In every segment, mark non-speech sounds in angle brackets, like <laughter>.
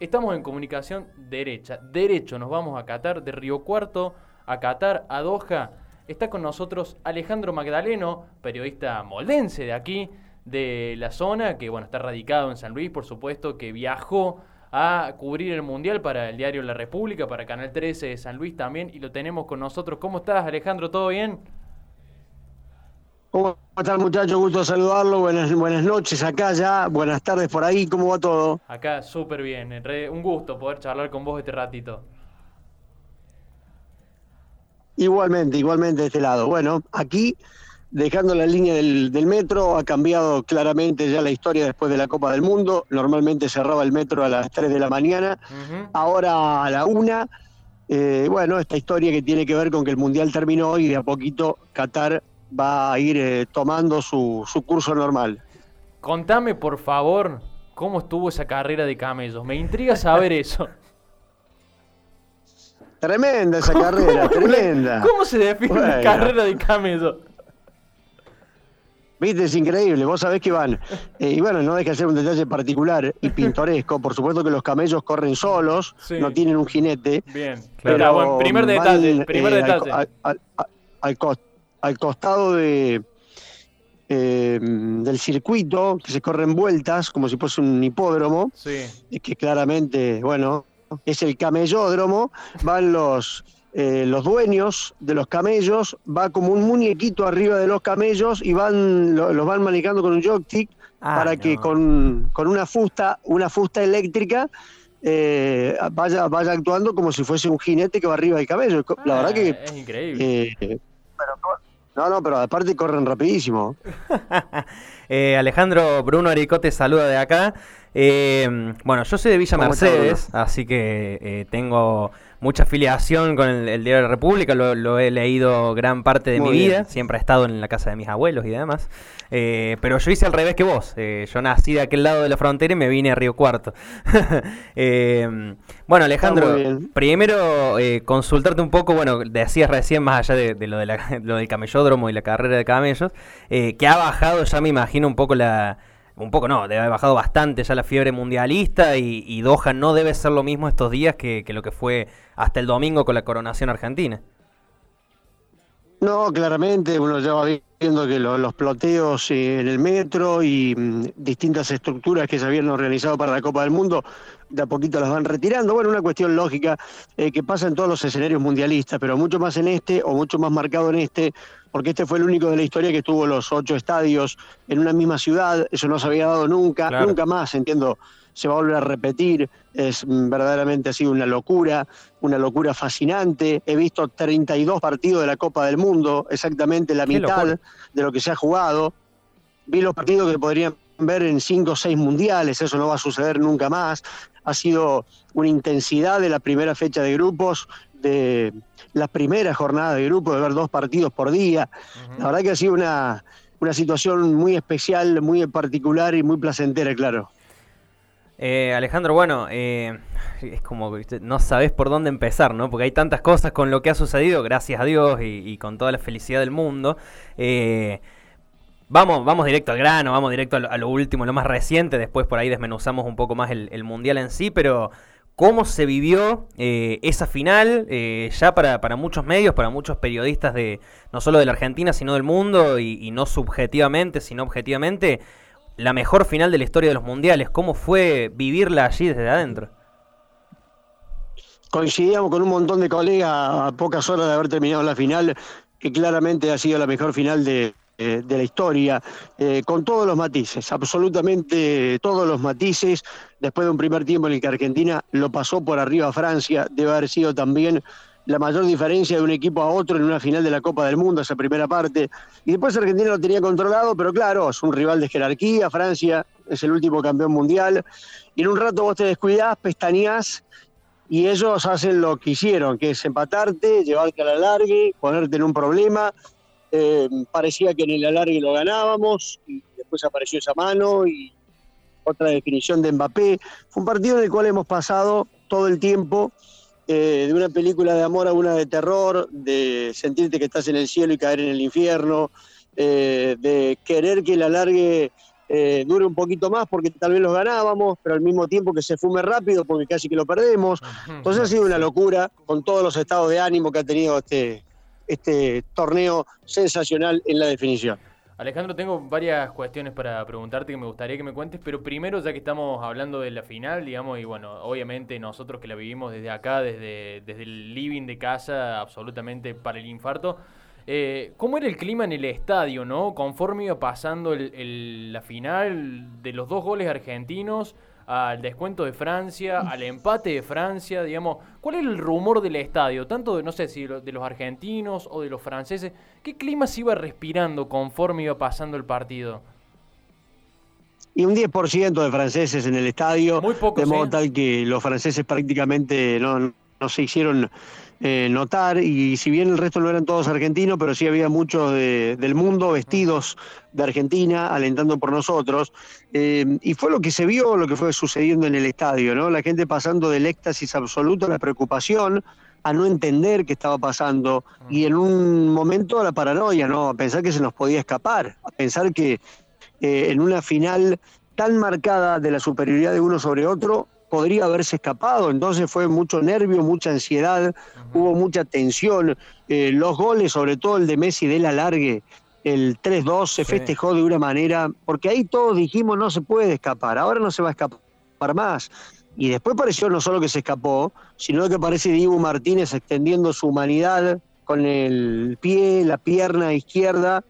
Estamos en comunicación derecha. Derecho, nos vamos a Qatar, de Río Cuarto a Qatar, a Doha. Está con nosotros Alejandro Magdaleno, periodista moldense de aquí, de la zona, que bueno, está radicado en San Luis, por supuesto, que viajó a cubrir el Mundial para el diario La República, para Canal 13 de San Luis también, y lo tenemos con nosotros. ¿Cómo estás, Alejandro? ¿Todo bien? ¿Cómo estás, muchacho? Gusto saludarlo. Buenas, buenas noches acá ya. Buenas tardes por ahí. ¿Cómo va todo? Acá súper bien. Un gusto poder charlar con vos este ratito. Igualmente, igualmente de este lado. Bueno, aquí, dejando la línea del, metro, ha cambiado claramente ya la historia después de la Copa del Mundo. Normalmente cerraba el metro a las 3 de la mañana, ahora a la 1. Eh, bueno, esta historia que tiene que ver con que el Mundial terminó y de a poquito Qatar va a ir eh, tomando su, su curso normal. Contame, por favor, cómo estuvo esa carrera de camellos. Me intriga saber <laughs> eso. Tremenda esa carrera, tremenda. ¿Cómo se define una carrera de camellos? Viste, es increíble. Vos sabés que van. Eh, y bueno, no deja de ser un detalle particular y <laughs> pintoresco. Por supuesto que los camellos corren solos, no tienen un jinete. Bien, Pero bueno, primer detalle. primer eh, detalle. Al, al, al costado de, eh, del circuito, que se corren vueltas, como si fuese un hipódromo, sí. que claramente, bueno, es el camellódromo, van los, eh, los dueños de los camellos, va como un muñequito arriba de los camellos y van los van manejando con un joystick ah, para que con, con, una fusta, una fusta eléctrica eh, vaya, vaya actuando como si fuese un jinete que va arriba del camello. La verdad que es increíble. pero, no, no, pero aparte corren rapidísimo. <laughs> Eh, Alejandro Bruno Aricote saluda de acá. Eh, bueno, yo soy de Villa Mercedes, así que eh, tengo mucha afiliación con el, Diario de la República, lo, he leído gran parte de mi vida, siempre he estado en la casa de mis abuelos y demás. Eh, pero yo hice al revés que vos, eh, yo nací de aquel lado de la frontera y me vine a Río Cuarto. <laughs> Eh, bueno, Alejandro, primero consultarte un poco, bueno, decías recién, más allá de, lo, de <laughs> lo del camellódromo y la carrera de camellos, que ha bajado ya me imagino un poco la un poco no, debe haber bajado bastante ya la fiebre mundialista y, Doha no debe ser lo mismo estos días que, lo que fue hasta el domingo con la coronación argentina. No, claramente uno ya va viendo que los ploteos en el metro y mm, distintas estructuras que se habían organizado para la Copa del Mundo, de a poquito las van retirando. Bueno, una cuestión lógica eh, que pasa en todos los escenarios mundialistas, pero mucho más en este o mucho más marcado en este, porque este fue el único de la historia que tuvo los ocho estadios en una misma ciudad, eso no se había dado nunca, nunca más, entiendo, se va a volver a repetir, es mm, verdaderamente ha sido una locura, una locura fascinante, he visto 32 partidos de la Copa del Mundo, exactamente la mitad de lo que se ha jugado, vi los partidos que podrían ver en cinco o seis mundiales, eso no va a suceder nunca más, ha sido una intensidad de la primera fecha de grupos de la primera jornada de grupo, de ver dos partidos por día. La verdad que ha sido una, una situación muy especial, muy particular y muy placentera, claro. Eh, Alejandro, bueno, eh, es como no sabes por dónde empezar, ¿no? Porque hay tantas cosas con lo que ha sucedido, gracias a Dios y, con toda la felicidad del mundo. Eh, vamos, vamos directo al grano, vamos directo a lo, último, lo más reciente. Después por ahí desmenuzamos un poco más el mundial en sí, pero cómo se vivió eh, esa final, eh, ya para, muchos medios, para muchos periodistas de no solo de la Argentina, sino del mundo, y, no subjetivamente, sino objetivamente, la mejor final de la historia de los mundiales. ¿Cómo fue vivirla allí desde adentro? Coincidíamos con un montón de colegas a pocas horas de haber terminado la final, que claramente ha sido la mejor final de, eh, de la historia, eh, con todos los matices, absolutamente todos los matices, después de un primer tiempo en el que Argentina lo pasó por arriba a Francia, debe haber sido también la mayor diferencia de un equipo a otro en una final de la Copa del Mundo, esa primera parte. Y después Argentina lo tenía controlado, pero claro, es un rival de jerarquía, Francia es el último campeón mundial, y en un rato vos te descuidás, pestañás, y ellos hacen lo que hicieron, que es empatarte, llevarte a la largue, ponerte en un problema, eh, parecía que en el alargue lo ganábamos y después apareció esa mano y otra definición de Mbappé. Fue un partido en el cual hemos pasado todo el tiempo eh, de una película de amor a una de terror, de sentirte que estás en el cielo y caer en el infierno, eh, de querer que el alargue eh, dure un poquito más porque tal vez los ganábamos, pero al mismo tiempo que se fume rápido porque casi que lo perdemos. Entonces ha sido una locura con todos los estados de ánimo que ha tenido este, este torneo sensacional en la definición. Alejandro, tengo varias cuestiones para preguntarte que me gustaría que me cuentes, pero primero, ya que estamos hablando de la final, digamos, y bueno, obviamente nosotros que la vivimos desde acá, desde, desde el living de casa, absolutamente para el infarto, eh, ¿Cómo era el clima en el estadio, no? Conforme iba pasando la final de los dos goles argentinos, al descuento de Francia, al empate de Francia, digamos, ¿cuál era el rumor del estadio? Tanto de, no sé si de los argentinos o de los franceses, ¿qué clima se iba respirando conforme iba pasando el partido? Y un 10% de franceses en el estadio, Muy de modo tal que los franceses prácticamente no, no se hicieron eh, notar, y si bien el resto no eran todos argentinos, pero sí había muchos del mundo vestidos de Argentina, alentando por nosotros, eh, y fue lo que se vio, lo que fue sucediendo en el estadio, ¿no? La gente pasando del éxtasis absoluto a la preocupación, a no entender qué estaba pasando, y en un momento a la paranoia, ¿no? A pensar que se nos podía escapar, a pensar que eh, en una final tan marcada de la superioridad de uno sobre otro, podría haberse escapado. Entonces fue mucho nervio, mucha ansiedad, hubo mucha tensión. Eh, los goles, sobre todo el de Messi de la largue, el 3-2, se festejó de una manera, porque ahí todos dijimos no se puede escapar, ahora no se va a escapar más. Y después pareció no solo que se escapó, sino que aparece Diego Martínez extendiendo su humanidad con el pie, la pierna izquierda,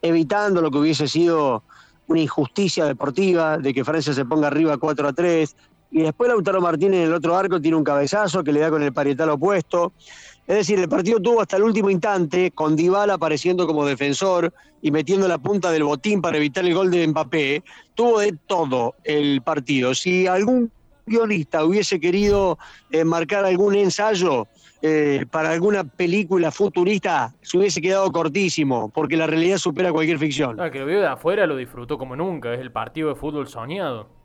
evitando lo que hubiese sido una injusticia deportiva de que Francia se ponga arriba 4 a 3, y después Lautaro Martínez en el otro arco tiene un cabezazo que le da con el parietal opuesto. Es decir, el partido tuvo hasta el último instante, con Dybala apareciendo como defensor y metiendo la punta del botín para evitar el gol de Mbappé, tuvo de todo el partido. Si algún guionista hubiese querido eh, marcar algún ensayo eh, para alguna película futurista, se hubiese quedado cortísimo, porque la realidad supera cualquier ficción. Ah, que lo vio de afuera lo disfrutó como nunca, es el partido de fútbol soñado.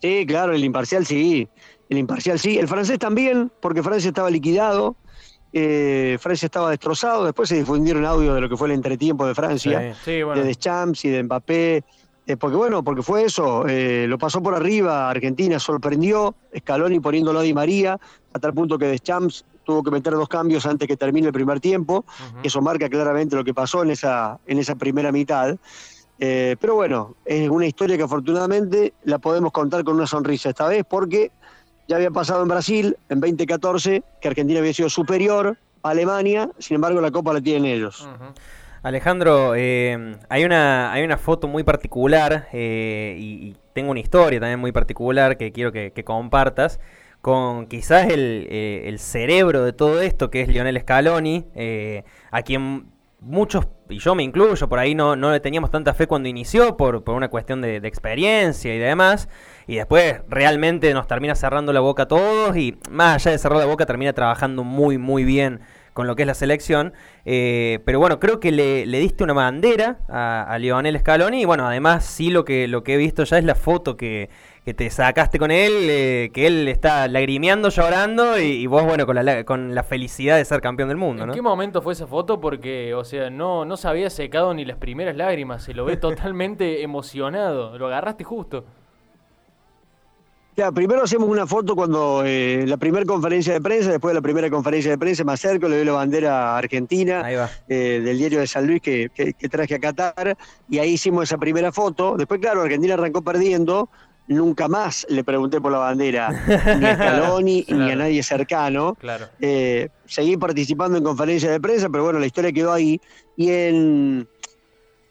Sí, claro, el imparcial sí. El imparcial sí. El francés también, porque Francia estaba liquidado. Eh, Francia estaba destrozado. Después se difundieron audios de lo que fue el entretiempo de Francia, de Deschamps y de Mbappé. Eh, porque bueno, porque fue eso. Eh, lo pasó por arriba. Argentina sorprendió. Scaloni poniéndolo a Di María, a tal punto que Deschamps tuvo que meter dos cambios antes que termine el primer tiempo. Eso marca claramente lo que pasó en esa, en esa primera mitad. Eh, pero bueno, es una historia que afortunadamente la podemos contar con una sonrisa esta vez porque ya había pasado en Brasil en 2014 que Argentina había sido superior a Alemania, sin embargo la copa la tienen ellos. Alejandro, eh, hay, una, hay una foto muy particular eh, y, tengo una historia también muy particular que quiero que, compartas con quizás el, el, cerebro de todo esto que es Lionel Scaloni, a quien muchos, y yo me incluyo, por ahí no, no le teníamos tanta fe cuando inició, por, por una cuestión de, experiencia y demás, y después realmente nos termina cerrando la boca a todos, y más allá de cerrar la boca, termina trabajando muy, muy bien con lo que es la selección. Eh, pero bueno, creo que le, diste una bandera a, a, Lionel Scaloni, y bueno, además sí lo que, lo que he visto ya es la foto que que te sacaste con él, eh, que él está lagrimeando, llorando y, vos, bueno, con la, con la felicidad de ser campeón del mundo, ¿En qué momento fue esa foto? Porque, o sea, no, no se había secado ni las primeras lágrimas, se lo ve <laughs> totalmente emocionado, lo agarraste justo. Ya, primero hacemos una foto cuando eh, la primera conferencia de prensa, después de la primera conferencia de prensa, me acerco, le doy la bandera argentina eh, del diario de San Luis que, que, traje a Qatar, y ahí hicimos esa primera foto. Después, claro, Argentina arrancó perdiendo, nunca más le pregunté por la bandera, <laughs> ni a Scaloni ni a nadie cercano. Eh, seguí participando en conferencias de prensa, pero bueno, la historia quedó ahí. Y en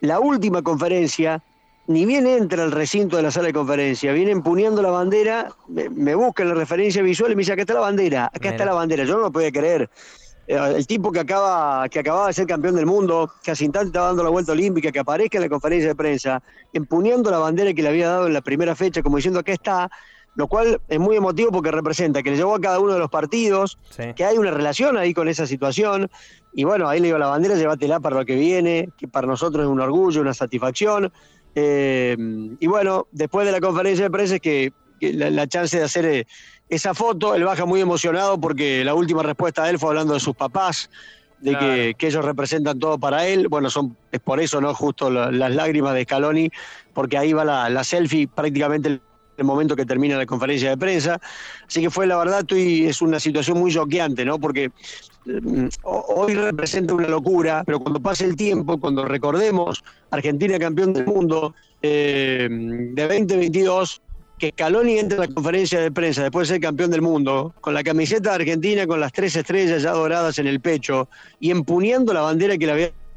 la última conferencia, ni bien entra al recinto de la sala de conferencia, viene empuñando la bandera, me, busca la referencia visual y me dice, acá está la bandera, acá está la bandera. Yo no lo podía creer. Eh, el tipo que acaba que acababa de ser campeón del mundo, que hace instante estaba dando la vuelta olímpica, que aparezca en la conferencia de prensa, empuñando la bandera que le había dado en la primera fecha, como diciendo que está, lo cual es muy emotivo porque representa que le llevó a cada uno de los partidos, que hay una relación ahí con esa situación, y bueno, ahí le digo la bandera, llévatela para lo que viene, que para nosotros es un orgullo, una satisfacción. Eh, y bueno, después de la conferencia de prensa es que, la, chance de hacer eh, esa foto, él baja muy emocionado porque la última respuesta de él fue hablando de sus papás, de que, que, ellos representan todo para él. Bueno, son es por eso, ¿no? Justo las lágrimas de Scaloni, porque ahí va la, la selfie prácticamente el, el momento que termina la conferencia de prensa. Así que fue la verdad, y es una situación muy choqueante, ¿no? Porque mm, hoy representa una locura, pero cuando pase el tiempo, cuando recordemos Argentina campeón del mundo eh, de 2022, que Scaloni entre a la conferencia de prensa después de ser campeón del mundo, con la camiseta de Argentina, con las tres estrellas ya doradas en el pecho y empuñando la bandera que le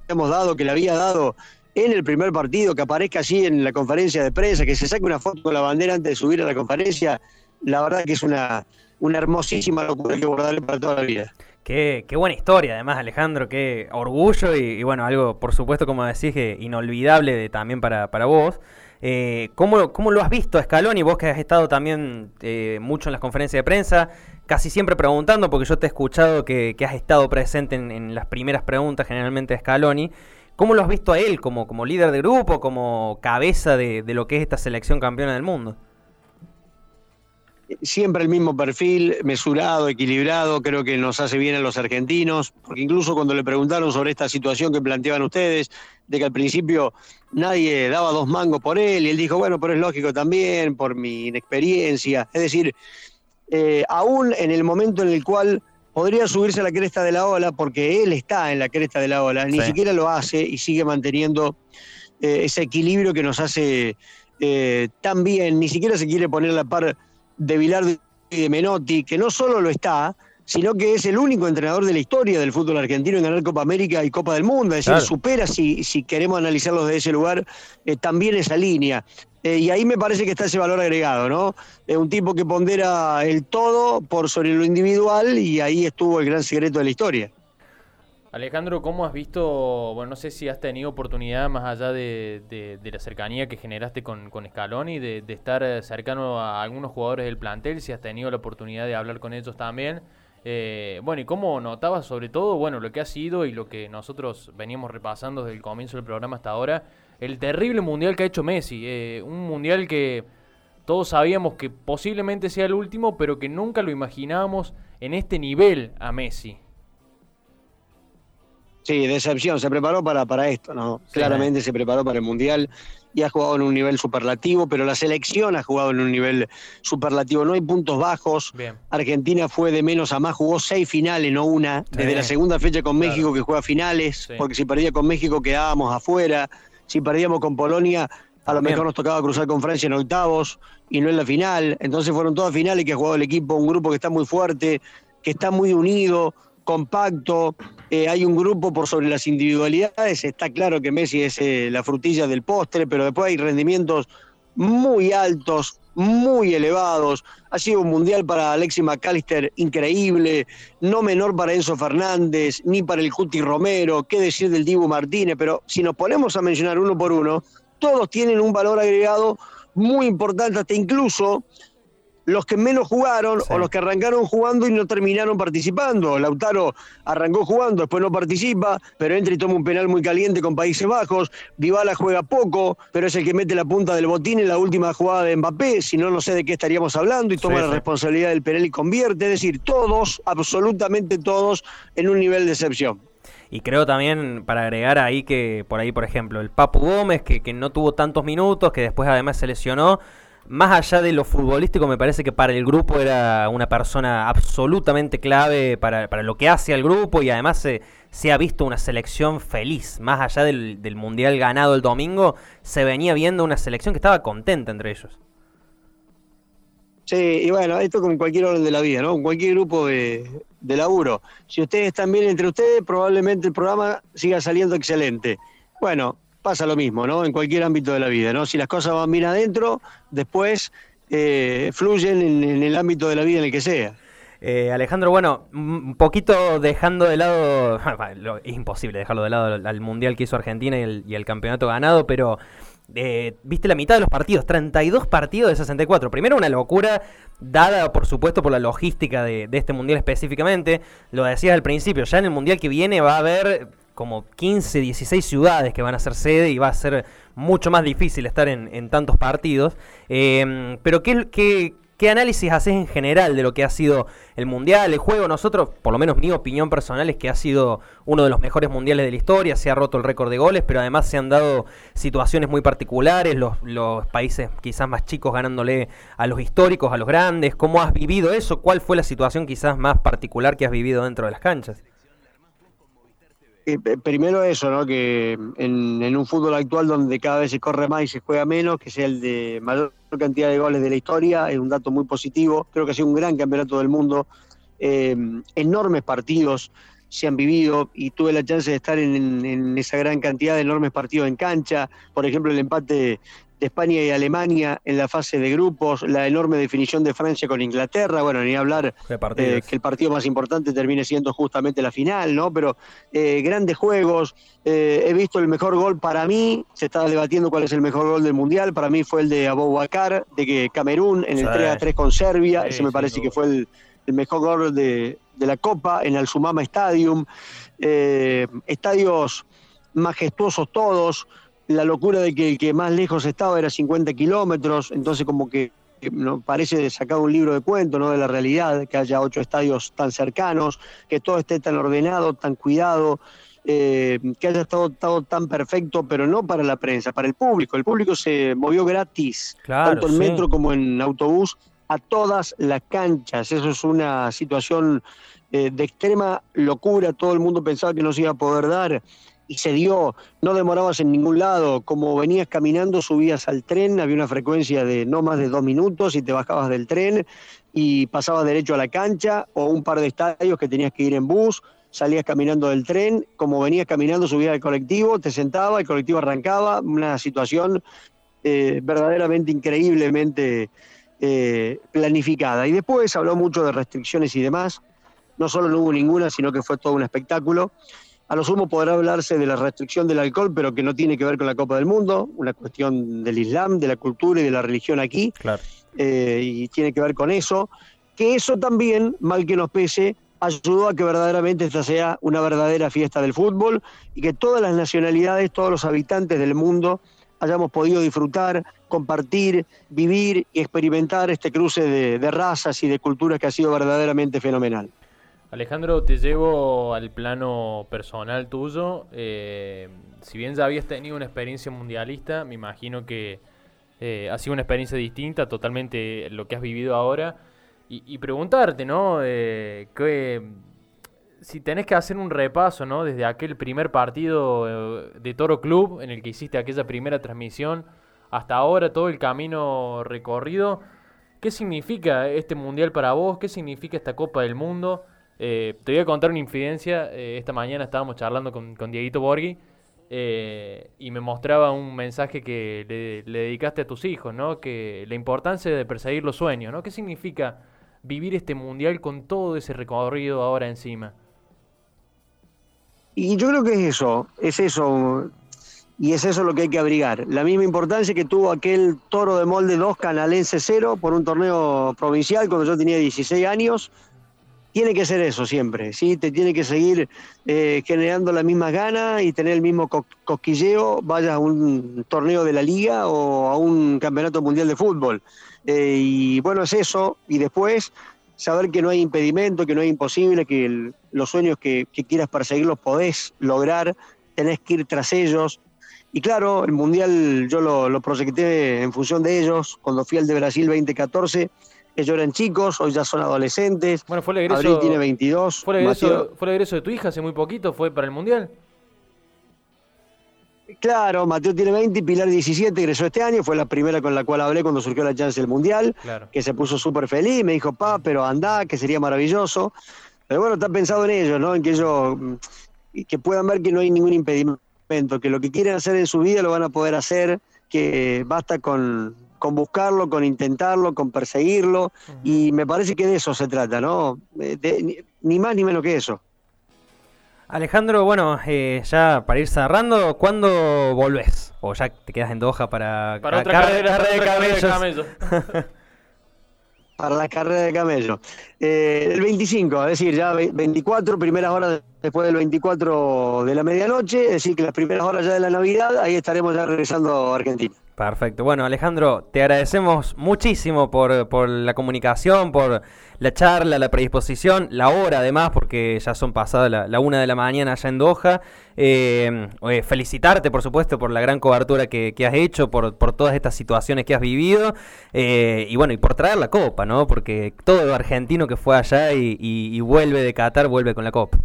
habíamos dado, que le había dado en el primer partido, que aparezca así en la conferencia de prensa, que se saque una foto con la bandera antes de subir a la conferencia, la verdad que es una, una hermosísima locura que guardarle para toda la vida. Qué, qué, buena historia, además, Alejandro, qué orgullo y, bueno, algo, por supuesto, como decís, que inolvidable también para, para vos. Eh, ¿cómo, ¿cómo, lo has visto a Scaloni? Vos que has estado también eh, mucho en las conferencias de prensa, casi siempre preguntando, porque yo te he escuchado que, has estado presente en, las primeras preguntas, generalmente a Scaloni. ¿Cómo lo has visto a él como, como líder de grupo, como cabeza de, de lo que es esta selección campeona del mundo? Siempre el mismo perfil, mesurado, equilibrado, creo que nos hace bien a los argentinos, porque incluso cuando le preguntaron sobre esta situación que planteaban ustedes, de que al principio nadie daba dos mangos por él, y él dijo, bueno, pero es lógico también, por mi inexperiencia, es decir, eh, aún en el momento en el cual podría subirse a la cresta de la ola, porque él está en la cresta de la ola, ni sí. siquiera lo hace y sigue manteniendo eh, ese equilibrio que nos hace eh, tan bien, ni siquiera se quiere poner a la par de Bilardo y de Menotti, que no solo lo está, sino que es el único entrenador de la historia del fútbol argentino en ganar Copa América y Copa del Mundo, es decir, supera, si, si queremos analizarlo desde ese lugar, eh, también esa línea. Eh, y ahí me parece que está ese valor agregado, ¿no? Es un tipo que pondera el todo por sobre lo individual y ahí estuvo el gran secreto de la historia. Alejandro, ¿cómo has visto, bueno, no sé si has tenido oportunidad más allá de, de, la cercanía que generaste con, con Scaloni, de, de, estar eh, cercano a algunos jugadores del plantel, si has tenido la oportunidad de hablar con ellos también? Eh, bueno, y cómo notabas sobre todo, bueno, lo que ha sido y lo que nosotros veníamos repasando desde el comienzo del programa hasta ahora, el terrible mundial que ha hecho Messi, eh, un mundial que todos sabíamos que posiblemente sea el último, pero que nunca lo imaginábamos en este nivel a Messi. Sí, decepción. Se preparó para, para esto, ¿no? Sí, Claramente se preparó para el Mundial y ha jugado en un nivel superlativo, pero la selección ha jugado en un nivel superlativo. No hay puntos bajos. Bien. Argentina fue de menos a más, jugó seis finales, no una. Desde la segunda fecha con México claro. que juega finales, sí. porque si perdía con México quedábamos afuera. Si perdíamos con Polonia, a lo Bien. mejor nos tocaba cruzar con Francia en octavos y no en la final. Entonces fueron todas finales que ha jugado el equipo, un grupo que está muy fuerte, que está muy unido compacto, eh, hay un grupo por sobre las individualidades, está claro que Messi es eh, la frutilla del postre, pero después hay rendimientos muy altos, muy elevados. Ha sido un mundial para Alexis McAllister increíble, no menor para Enzo Fernández, ni para el Cuti Romero, qué decir del Dibu Martínez, pero si nos ponemos a mencionar uno por uno, todos tienen un valor agregado muy importante, hasta incluso los que menos jugaron sí. o los que arrancaron jugando y no terminaron participando. Lautaro arrancó jugando, después no participa, pero entra y toma un penal muy caliente con Países Bajos. Dybala juega poco, pero es el que mete la punta del botín en la última jugada de Mbappé, si no, no sé de qué estaríamos hablando, y toma sí, la sí. responsabilidad del penal y convierte. Es decir, todos, absolutamente todos, en un nivel de excepción. Y creo también, para agregar ahí que, por ahí, por ejemplo, el Papu Gómez, que, que no tuvo tantos minutos, que después además se lesionó, más allá de lo futbolístico, me parece que para el grupo era una persona absolutamente clave para, para lo que hace al grupo y además se, se, ha visto una selección feliz. Más allá del, del, Mundial ganado el domingo, se venía viendo una selección que estaba contenta entre ellos. Sí, y bueno, esto con cualquier orden de la vida, ¿no? Con cualquier grupo de, de laburo. Si ustedes están bien entre ustedes, probablemente el programa siga saliendo excelente. Bueno, pasa lo mismo, ¿no? En cualquier ámbito de la vida, ¿no? Si las cosas van bien adentro, después eh, fluyen en, el ámbito de la vida en el que sea. Eh, Alejandro, bueno, un poquito dejando de lado, <laughs> es imposible dejarlo de lado al mundial que hizo Argentina y el, y el campeonato ganado, pero eh, viste la mitad de los partidos, 32 partidos de 64. Primero una locura, dada por supuesto por la logística de, de este mundial específicamente. Lo decías al principio, ya en el mundial que viene va a haber como 15, 16 ciudades que van a ser sede y va a ser mucho más difícil estar en, tantos partidos. Eh, pero ¿qué, qué, ¿Qué análisis haces en general de lo que ha sido el Mundial, el juego? Nosotros, por lo menos mi opinión personal es que ha sido uno de los mejores mundiales de la historia, se ha roto el récord de goles, pero además se han dado situaciones muy particulares, los países quizás más chicos ganándole a los históricos, a los grandes. ¿Cómo has vivido eso? ¿Cuál fue la situación quizás más particular que has vivido dentro de las canchas? Eh, primero eso, ¿no? que en, un fútbol actual donde cada vez se corre más y se juega menos, que sea el de mayor cantidad de goles de la historia, es un dato muy positivo. Creo que ha sido un gran campeonato del mundo. Eh, enormes partidos se han vivido y tuve la chance de estar en, esa gran cantidad de enormes partidos en cancha. Por ejemplo, el empate España y Alemania en la fase de grupos, la enorme definición de Francia con Inglaterra, bueno, ni hablar eh, que el partido más importante termine siendo justamente la final, ¿no? Pero eh, grandes juegos, eh, he visto el mejor gol para mí, se estaba debatiendo cuál es el mejor gol del Mundial, para mí fue el de Aboubacar, de que Camerún en el 3 a 3 con Serbia, ese me parece que fue el, mejor gol de, de, la Copa en el Sumama Stadium, estadios majestuosos todos, la locura de que el que más lejos estaba era 50 kilómetros, entonces como que no, parece sacado un libro de cuento, ¿no? De la realidad, que haya ocho estadios tan cercanos, que todo esté tan ordenado, tan cuidado, eh, que haya estado, tan perfecto, pero no para la prensa, para el público. El público se movió gratis, tanto en metro como en autobús, a todas las canchas. Eso es una situación eh, de extrema locura. Todo el mundo pensaba que no se iba a poder dar y se dio, no demorabas en ningún lado, como venías caminando subías al tren, había una frecuencia de no más de dos minutos y te bajabas del tren y pasabas derecho a la cancha o un par de estadios que tenías que ir en bus, salías caminando del tren, como venías caminando subías al colectivo, te sentaba, el colectivo arrancaba, una situación eh, verdaderamente increíblemente eh, planificada. Y después habló mucho de restricciones y demás, no solo no hubo ninguna, sino que fue todo un espectáculo. A lo sumo podrá hablarse de la restricción del alcohol, pero que no tiene que ver con la Copa del Mundo, una cuestión del Islam, de la cultura y de la religión aquí, eh, y tiene que ver con eso. Que eso también, mal que nos pese, ayudó a que verdaderamente esta sea una verdadera fiesta del fútbol y que todas las nacionalidades, todos los habitantes del mundo hayamos podido disfrutar, compartir, vivir y experimentar este cruce de razas y de culturas que ha sido verdaderamente fenomenal. Alejandro, te llevo al plano personal tuyo. Eh, si bien ya habías tenido una experiencia mundialista, me imagino que eh, ha sido una experiencia distinta, totalmente lo que has vivido ahora. Y, preguntarte, ¿no? Eh, si tenés que hacer un repaso, ¿no? Desde aquel primer partido de Toro Club, en el que hiciste aquella primera transmisión, hasta ahora todo el camino recorrido. ¿Qué significa este mundial para vos? ¿Qué significa esta Copa del Mundo? Eh, te voy a contar una infidencia. Eh, esta mañana estábamos charlando con, con Dieguito Borghi eh, y me mostraba un mensaje que le, dedicaste a tus hijos, ¿no? Que la importancia de perseguir los sueños, ¿no? ¿Qué significa vivir este mundial con todo ese recorrido ahora encima? Y yo creo que es eso, es eso, y es eso lo que hay que abrigar. La misma importancia que tuvo aquel toro de molde 2 canalense 0 por un torneo provincial cuando yo tenía 16 años, tiene que ser eso siempre, ¿sí? Te tiene que seguir eh, generando la misma gana y tener el mismo cosquilleo, vayas a un torneo de la liga o a un campeonato mundial de fútbol. Eh, y bueno, es eso. Y después saber que no hay impedimento, que no hay imposible, que los sueños que, quieras perseguir los podés lograr, tenés que ir tras ellos. Y claro, el mundial yo lo, lo proyecté en función de ellos. Cuando fui al de Brasil 2014 ellos eran chicos, hoy ya son adolescentes. Bueno, fue el egreso. tiene 22. Fue el, egreso, de tu hija hace muy poquito, fue para el Mundial. Claro, Mateo tiene 20 y Pilar 17, egresó este año, fue la primera con la cual hablé cuando surgió la chance del Mundial, que se puso súper feliz, me dijo, pa, pero anda, que sería maravilloso. Pero bueno, está pensado en ellos, ¿no? En que ellos mm, que puedan ver que no hay ningún impedimento, que lo que quieren hacer en su vida lo van a poder hacer, que basta con, con buscarlo, con intentarlo, con perseguirlo, y me parece que de eso se trata, ¿no? ni, más ni menos que eso. Alejandro, bueno, eh, ya para ir cerrando, ¿cuándo volvés? ¿O ya te quedas en Doha para, para otra carrera, de camello? <laughs> para la carrera de camello. Eh, el 25, es decir, ya 24, primeras horas después del 24 de la medianoche, es decir, que las primeras horas ya de la Navidad, ahí estaremos ya regresando a Argentina. Perfecto. Bueno, Alejandro, te agradecemos muchísimo por, por, la comunicación, por la charla, la predisposición, la hora además, porque ya son pasadas la, una de la mañana allá en Doha. Eh, eh, felicitarte, por supuesto, por la gran cobertura que, has hecho, por, por, todas estas situaciones que has vivido. Eh, y bueno, y por traer la copa, ¿no? Porque todo argentino que fue allá y, y vuelve de Qatar, vuelve con la copa.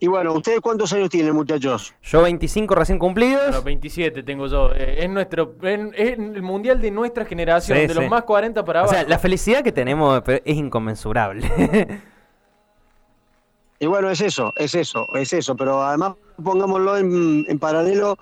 Y bueno, ¿ustedes cuántos años tienen, muchachos? Yo 25 recién cumplidos. 27 tengo yo. Eh, es nuestro es el mundial de nuestra generación, de los más 40 para abajo. O sea, la felicidad que tenemos es inconmensurable. <laughs> y bueno, es eso, es eso, es eso. Pero además pongámoslo en, paralelo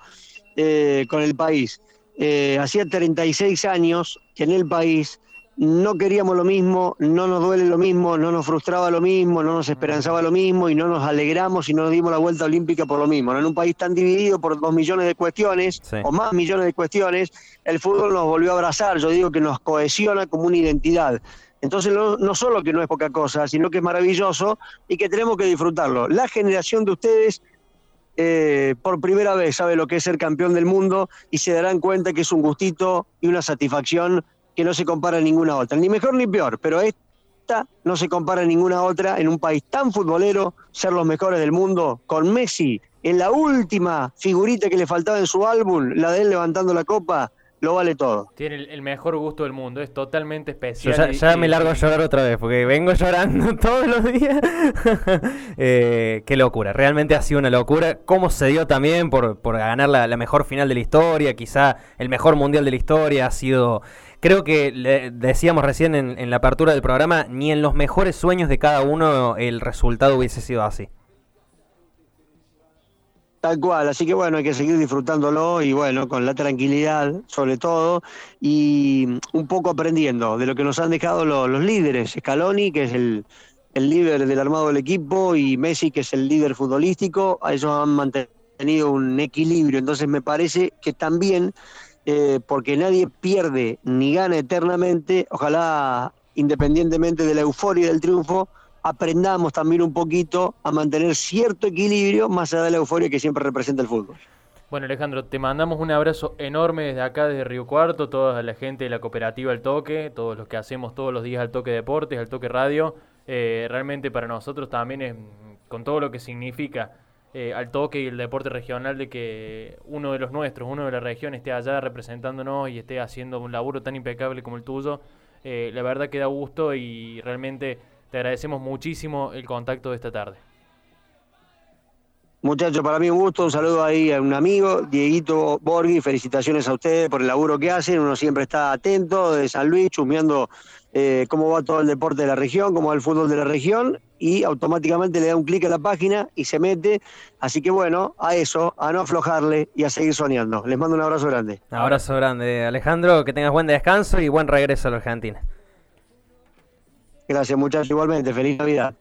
eh, con el país. Eh, hacía 36 años que en el país no queríamos lo mismo, no nos duele lo mismo, no nos frustraba lo mismo, no nos esperanzaba lo mismo y no nos alegramos y no nos dimos la vuelta olímpica por lo mismo. En un país tan dividido por dos millones de cuestiones o más millones de cuestiones, el fútbol nos volvió a abrazar, yo digo que nos cohesiona como una identidad. Entonces no, solo que no es poca cosa, sino que es maravilloso y que tenemos que disfrutarlo. La generación de ustedes eh, por primera vez sabe lo que es ser campeón del mundo y se darán cuenta que es un gustito y una satisfacción que no se compara a ninguna otra, ni mejor ni peor, pero esta no se compara a ninguna otra en un país tan futbolero, ser los mejores del mundo, con Messi en la última figurita que le faltaba en su álbum, la de él levantando la copa, lo vale todo. Tiene el, mejor gusto del mundo, es totalmente especial. ya, me largo a llorar otra vez, porque vengo <laughs> llorando todos los días. <laughs> Eh, qué locura, realmente ha sido una locura. Cómo se dio también por, por ganar la, la, mejor final de la historia, quizá el mejor mundial de la historia, ha sido... Creo que le decíamos recién en, en la apertura del programa, ni en los mejores sueños de cada uno el resultado hubiese sido así. Tal cual, así que bueno, hay que seguir disfrutándolo y bueno, con la tranquilidad sobre todo y un poco aprendiendo de lo que nos han dejado los, líderes, Scaloni, que es el, líder del armado del equipo, y Messi, que es el líder futbolístico, a ellos han mantenido un equilibrio, entonces me parece que también, eh, porque nadie pierde ni gana eternamente, ojalá independientemente de la euforia del triunfo, aprendamos también un poquito a mantener cierto equilibrio más allá de la euforia que siempre representa el fútbol. Bueno Alejandro, te mandamos un abrazo enorme desde acá, desde Río Cuarto, toda la gente de la cooperativa El Toque, todos los que hacemos todos los días al Toque Deportes, al Toque Radio. Eh, realmente para nosotros también es, con todo lo que significa eh, al toque y el deporte regional de que uno de los nuestros, uno de la región esté allá representándonos y esté haciendo un laburo tan impecable como el tuyo, eh, la verdad que da gusto y realmente te agradecemos muchísimo el contacto de esta tarde. Muchachos, para mí un gusto, un saludo ahí a un amigo, Dieguito Borghi, felicitaciones a ustedes por el laburo que hacen, uno siempre está atento de San Luis, chusmeando eh, cómo va todo el deporte de la región, cómo va el fútbol de la región, y automáticamente le da un clic a la página y se mete, así que bueno, a eso, a no aflojarle y a seguir soñando. Les mando un abrazo grande. Un abrazo grande, Alejandro, que tengas buen descanso y buen regreso a la Argentina. Gracias muchachos, igualmente. Feliz Navidad.